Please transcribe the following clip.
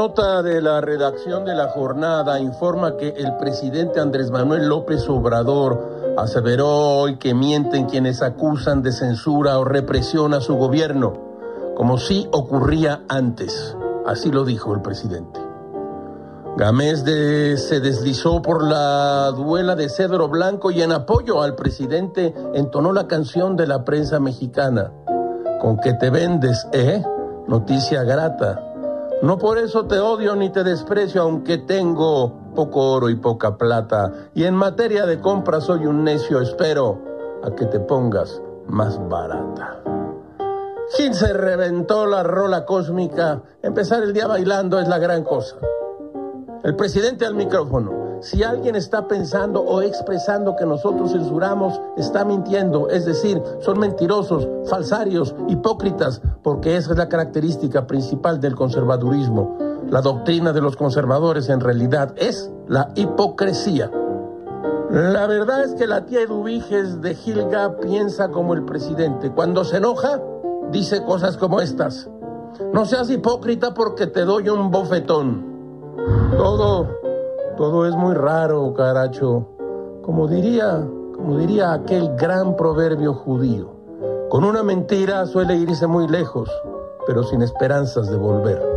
nota de la redacción de la jornada informa que el presidente Andrés Manuel López Obrador aseveró hoy que mienten quienes acusan de censura o represión a su gobierno, como si ocurría antes. Así lo dijo el presidente. Gamés de, se deslizó por la duela de Cedro Blanco y en apoyo al presidente entonó la canción de la prensa mexicana. Con que te vendes, ¿eh? Noticia grata. No por eso te odio ni te desprecio, aunque tengo poco oro y poca plata. Y en materia de compra soy un necio, espero a que te pongas más barata. Gil se reventó la rola cósmica. Empezar el día bailando es la gran cosa. El presidente al micrófono. Si alguien está pensando o expresando que nosotros censuramos, está mintiendo. Es decir, son mentirosos, falsarios, hipócritas, porque esa es la característica principal del conservadurismo. La doctrina de los conservadores en realidad es la hipocresía. La verdad es que la tía Eduviges de Gilga piensa como el presidente. Cuando se enoja, dice cosas como estas. No seas hipócrita porque te doy un bofetón. Todo, todo es muy raro, caracho. Como diría, como diría aquel gran proverbio judío. Con una mentira suele irse muy lejos, pero sin esperanzas de volver.